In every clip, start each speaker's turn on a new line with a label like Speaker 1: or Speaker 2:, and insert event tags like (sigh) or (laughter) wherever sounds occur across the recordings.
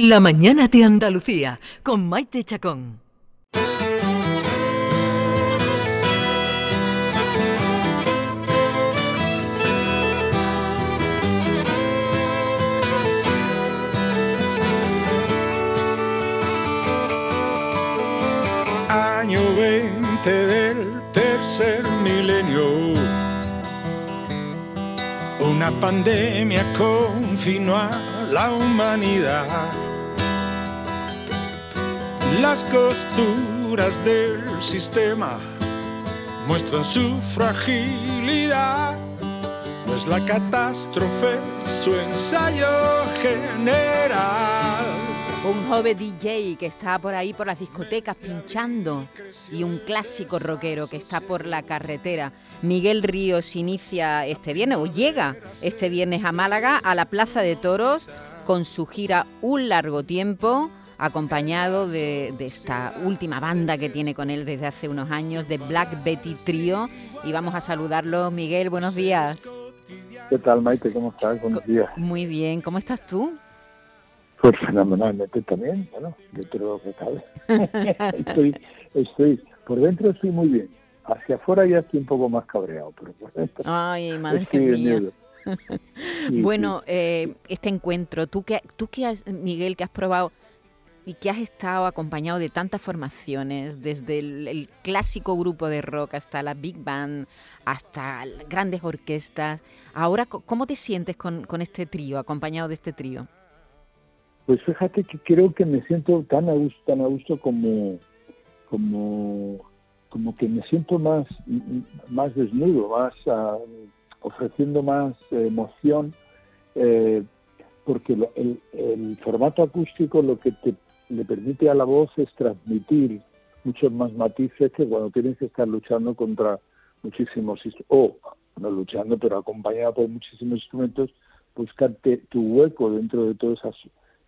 Speaker 1: La mañana de Andalucía con Maite Chacón.
Speaker 2: Año 20 del tercer milenio. Una pandemia confinó a la humanidad. Las costuras del sistema muestran su fragilidad, pues la catástrofe su ensayo general.
Speaker 3: Un joven DJ que está por ahí por las discotecas pinchando y un clásico rockero que está por la carretera. Miguel Ríos inicia este viernes o llega este viernes a Málaga a la Plaza de Toros con su gira Un largo tiempo acompañado de, de, esta última banda que tiene con él desde hace unos años, de Black Betty Trio. Y vamos a saludarlo. Miguel, buenos días.
Speaker 4: ¿Qué tal, Maite? ¿Cómo estás? Buenos días.
Speaker 3: Muy bien. ¿Cómo estás tú?
Speaker 4: Pues fenomenalmente también, bueno, dentro de lo que cabe. (laughs) estoy, estoy, por dentro estoy muy bien. Hacia afuera ya estoy un poco más cabreado, pero por dentro.
Speaker 3: Ay, madre mía. (laughs) Sí, bueno, sí. Eh, este encuentro, tú que, tú que has, Miguel, que has probado y que has estado acompañado de tantas formaciones, desde el, clásico grupo de rock hasta la big band, hasta grandes orquestas. Ahora, ¿cómo te sientes con, con este trío, acompañado de este trío?
Speaker 4: Pues fíjate que creo que me siento tan a gusto, tan a gusto como, como, como que me siento más, más desnudo, más uh, ofreciendo más emoción, eh, porque el, formato acústico lo que te le permite a la voz es transmitir muchos más matices que cuando tienes que estar luchando contra muchísimos o no luchando pero acompañado por muchísimos instrumentos buscarte tu hueco dentro de todas esas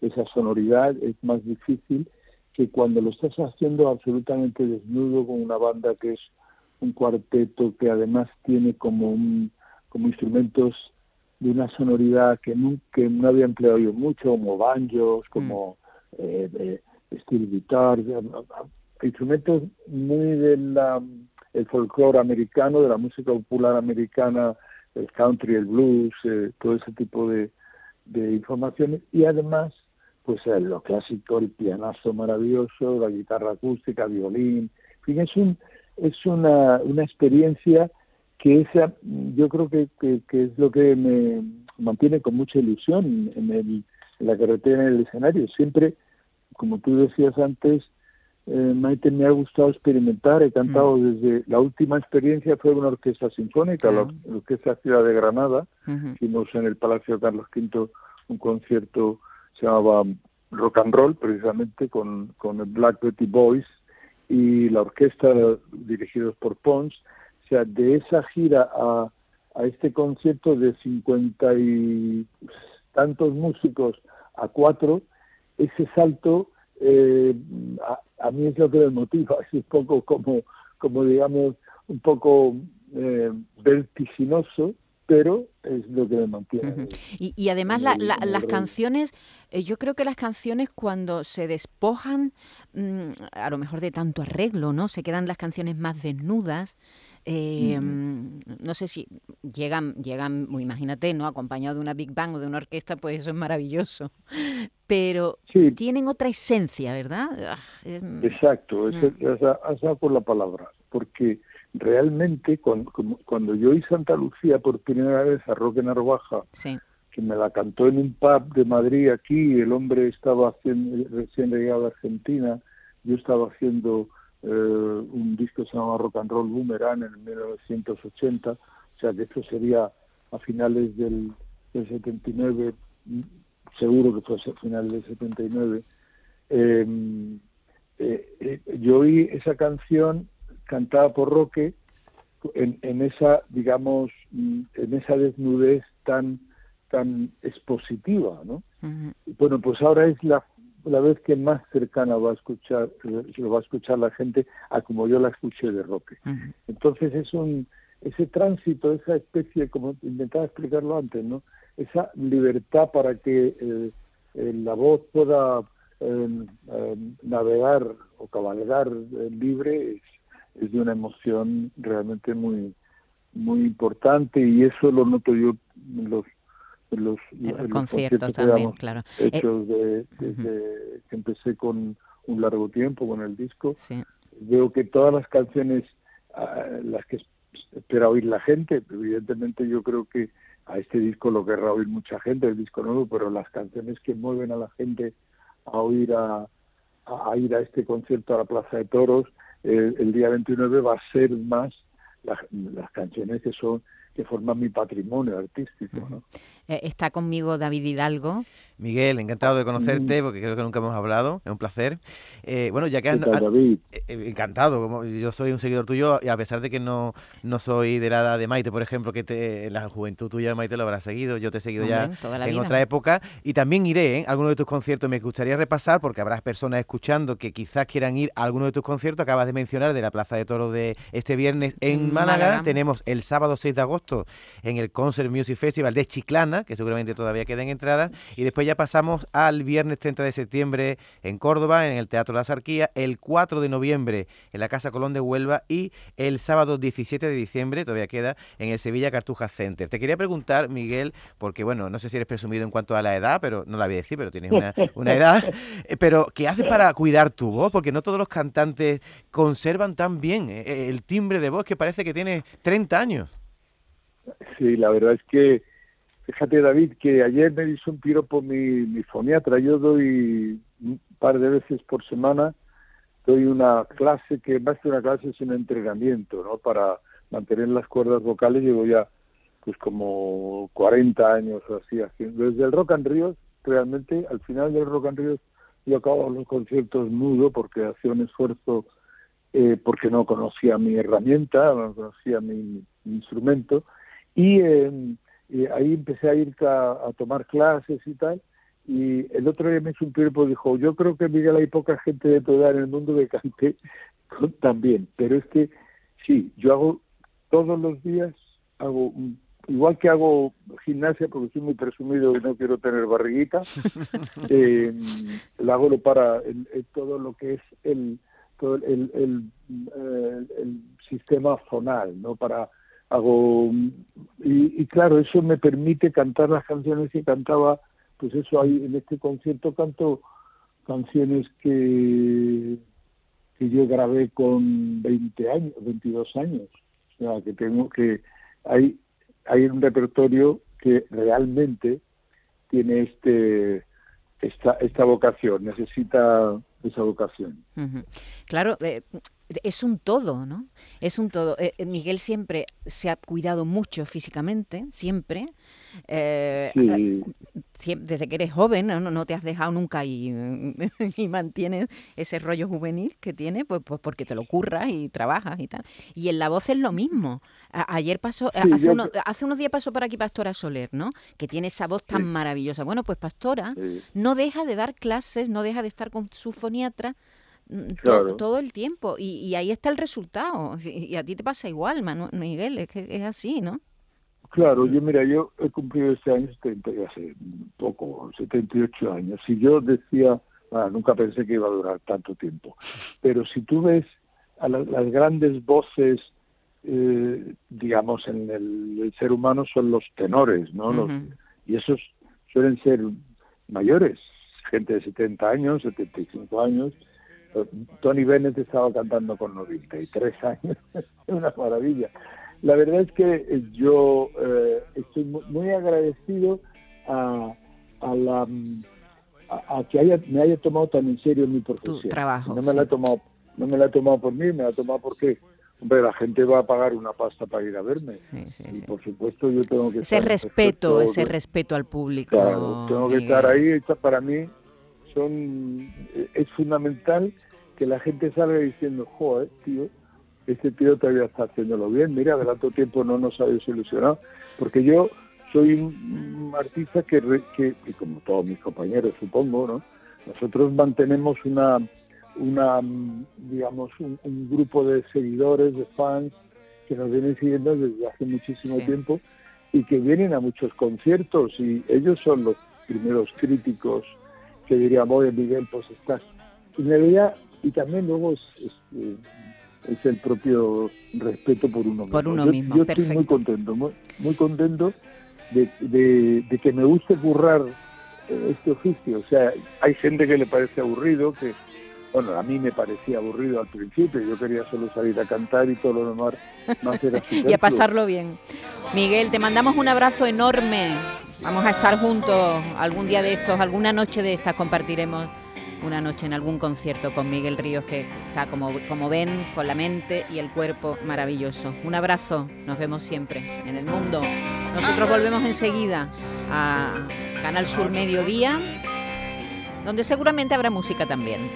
Speaker 4: esa sonoridad es más difícil que cuando lo estás haciendo absolutamente desnudo con una banda que es un cuarteto que además tiene como un como instrumentos de una sonoridad que nunca que no había empleado yo mucho como banjos como mm. Eh, de steel guitar instrumentos muy del el folclore americano de la música popular americana el country el blues eh, todo ese tipo de, de informaciones. Y además pues eh, lo clásico, el pianazo maravilloso, la guitarra acústica, violín, en fin, es un es una, una experiencia que esa yo creo que, que, es lo que me mantiene con mucha ilusión en, el, la carretera, en el escenario. Siempre, como tú decías antes, eh, Maite, me ha gustado experimentar, he cantado desde, la última experiencia fue una orquesta sinfónica, la, la Orquesta Ciudad de Granada, uh -huh. hicimos en el Palacio Carlos V un concierto se llamaba Rock and Roll, precisamente con, con el Black Betty Boys y la orquesta dirigidos por Pons. O sea, de esa gira a, a este concierto de cincuenta y tantos músicos a cuatro, ese salto eh, a, a, mí es lo que me motiva, (laughs) es un poco como, como digamos, un poco eh, vertiginoso, pero es lo que me mantiene. Uh
Speaker 3: -huh. y, y, además la, la, las canciones, eh, yo creo que las canciones cuando se despojan, mmm, a lo mejor de tanto arreglo, ¿no? Se quedan las canciones más desnudas. Eh, uh -huh. No sé si llegan, llegan, imagínate, ¿no? Acompañado de una big band o de una orquesta, pues eso es maravilloso. Pero sí. tienen otra esencia, ¿verdad?
Speaker 4: Ah, Exacto, esa, esa, esa por la palabra, porque realmente cuando, cuando yo hice Santa Lucía por primera vez a Roque Narvaja,
Speaker 3: sí.
Speaker 4: que me la cantó en un pub de Madrid aquí, el hombre estaba haciendo, recién llegado a Argentina, yo estaba haciendo eh, un disco que se llama Rock and Roll Boomerang en 1980, o sea que esto sería a finales del, del 79, seguro que fue a finales del 79. Eh, eh, eh, yo oí esa canción cantada por Roque en, en, esa, digamos, en esa desnudez tan tan expositiva, ¿no? Uh -huh. Bueno, pues ahora es la, la vez que más cercana va a escuchar, lo va a escuchar la gente a como yo la escuché de Roque. Uh -huh. Entonces es un, ese tránsito, esa especie, como intentaba explicarlo antes, ¿no? Esa libertad para que eh, la voz pueda navegar o cabalgar libre es, de una emoción realmente muy muy importante y eso lo noto yo en los
Speaker 3: los, conciertos, también, claro.
Speaker 4: Hechos de, desde que empecé con un largo tiempo con el disco. Veo que todas las canciones, ah, las que espera oír la gente, evidentemente yo creo que a este disco lo querrá oír mucha gente, el disco nuevo, pero las canciones que mueven a la gente a oír a, a, ir a este concierto a la Plaza de Toros el día 29 va a ser más las canciones que son que forman mi patrimonio artístico. ¿no?
Speaker 3: Eh, está conmigo David Hidalgo.
Speaker 5: Miguel, encantado de conocerte, mm. porque creo que nunca hemos hablado, es un placer. Eh, bueno, ya que
Speaker 4: has, David?
Speaker 5: Eh, encantado, como yo soy un seguidor tuyo, y a pesar de que no, no soy de la edad de Maite, por ejemplo, que te, en la juventud tuya Maite lo habrás seguido, yo te he seguido ya en otra época, y también iré a alguno de tus conciertos, me gustaría repasar, porque habrá personas escuchando que quizás quieran ir a alguno de tus conciertos, acabas de mencionar de la Plaza de Toros de este viernes en Málaga, tenemos el sábado 6 de agosto en el Concert Music Festival de Chiclana, que seguramente todavía quedan entradas, y después ya pasamos al viernes 30 de septiembre en Córdoba, en el Teatro La Sarquía, el 4 de noviembre en la Casa Colón de Huelva y el sábado 17 de diciembre, todavía queda, en el Sevilla Cartuja Center. Te quería preguntar, Miguel, porque bueno, no sé si eres presumido en cuanto a la edad, pero no la voy a decir, pero tienes una, una edad, (laughs) eh, pero ¿qué haces para cuidar tu voz? Porque no todos los cantantes conservan tan bien eh, el timbre de voz que parece que tiene 30 años.
Speaker 4: Sí, la verdad es que, fíjate David, que ayer me hizo un piropo mi, mi foniatra. Yo doy un par de veces por semana, doy una clase que más que una clase es un entrenamiento, ¿no? Para mantener las cuerdas vocales. Llevo ya pues como 40 años así haciendo. Desde el Rock and Ríos, realmente, al final del Rock and Ríos, yo acabo los conciertos mudo porque hacía un esfuerzo eh, porque no conocía mi herramienta, no conocía mi instrumento y eh, ahí empecé a ir a, tomar clases y tal. Y el otro día me hizo un tiempo dijo, yo creo que Miguel hay poca gente de tu edad en el mundo que cante (laughs) también, pero es que sí, yo hago todos los días, hago igual que hago gimnasia porque soy muy presumido y no quiero tener barriguita, (laughs) eh, lo hago para todo lo que es el todo el, el, eh, el, sistema zonal, ¿no? Para hago y, claro eso me permite cantar las canciones que cantaba pues eso hay en este concierto canto canciones que que yo grabé con 20 años 22 años. O sea que tengo que hay hay un repertorio que realmente tiene este esta esta vocación necesita esa vocación.
Speaker 3: Claro eh, es un todo, ¿no? Es un todo. Eh, eh, Miguel siempre se ha cuidado mucho físicamente, siempre. Eh, desde que eres joven, ¿no? no te has dejado nunca y, (laughs) y, mantienes ese rollo juvenil que tienes, pues, pues porque te lo curras y trabajas y tal. Y en la voz es lo mismo. ayer pasó, hace, unos, hace unos días pasó por aquí Pastora Soler, ¿no? Que tiene esa voz tan maravillosa. Bueno, pues Pastora no deja de dar clases, no deja de estar con su foniatra Todo el tiempo. Y, ahí está el resultado. (laughs) Y, a ti te pasa igual, Manuel, Miguel, es que es así, ¿no?
Speaker 4: Claro, yo mira, yo he cumplido este año 70, hace poco, 78 años. Y yo decía, ah, nunca pensé que iba a durar tanto tiempo. Pero si tú ves a las grandes voces, eh, digamos, en el, ser humano son los tenores, ¿no? y esos suelen ser mayores, gente de 70 años, 75 años, Tony Bennett estaba cantando con 93 años, (laughs) es una maravilla. La verdad es que yo eh, estoy muy agradecido a, la a, que haya, me haya tomado tan en serio mi profesión.
Speaker 3: Tu trabajo.
Speaker 4: No me la he tomado, no me la he tomado por mí, me la he tomado porque Hombre, la gente va a pagar una pasta para ir a verme. y por supuesto yo tengo que...
Speaker 3: Ese respeto, ese respeto al público.
Speaker 4: Claro, tengo que estar ahí. Para mí son es fundamental que la gente salga diciendo, joder, tío, este tío todavía está haciéndolo bien, mira, de tanto tiempo no nos ha desilusionado, porque yo soy un artista que, que y como todos mis compañeros supongo, ¿no? Nosotros mantenemos una, una digamos, un, grupo de seguidores, de fans, que nos vienen siguiendo desde hace muchísimo tiempo y que vienen a muchos conciertos y ellos son los primeros críticos que diría, voy Miguel, pues estás. Y me veía, y también luego es, es, eh, el propio respeto por uno mismo.
Speaker 3: Por uno mismo,
Speaker 4: yo estoy muy contento, muy, muy contento de, de, que me guste currar eh, este oficio. O sea, hay gente que le parece aburrido, que, bueno, a mí me parecía aburrido al principio, yo quería solo salir a cantar y todo lo demás más (laughs) era
Speaker 3: Y a pasarlo bien. Miguel, te mandamos un abrazo enorme. Vamos a estar juntos algún día de estos, alguna noche de estas compartiremos una noche en algún concierto con Miguel Ríos, que está, como, como ven, con la mente y el cuerpo maravilloso. Un abrazo, nos vemos siempre en el mundo. Nosotros volvemos enseguida a Canal Sur Mediodía, donde seguramente habrá música también.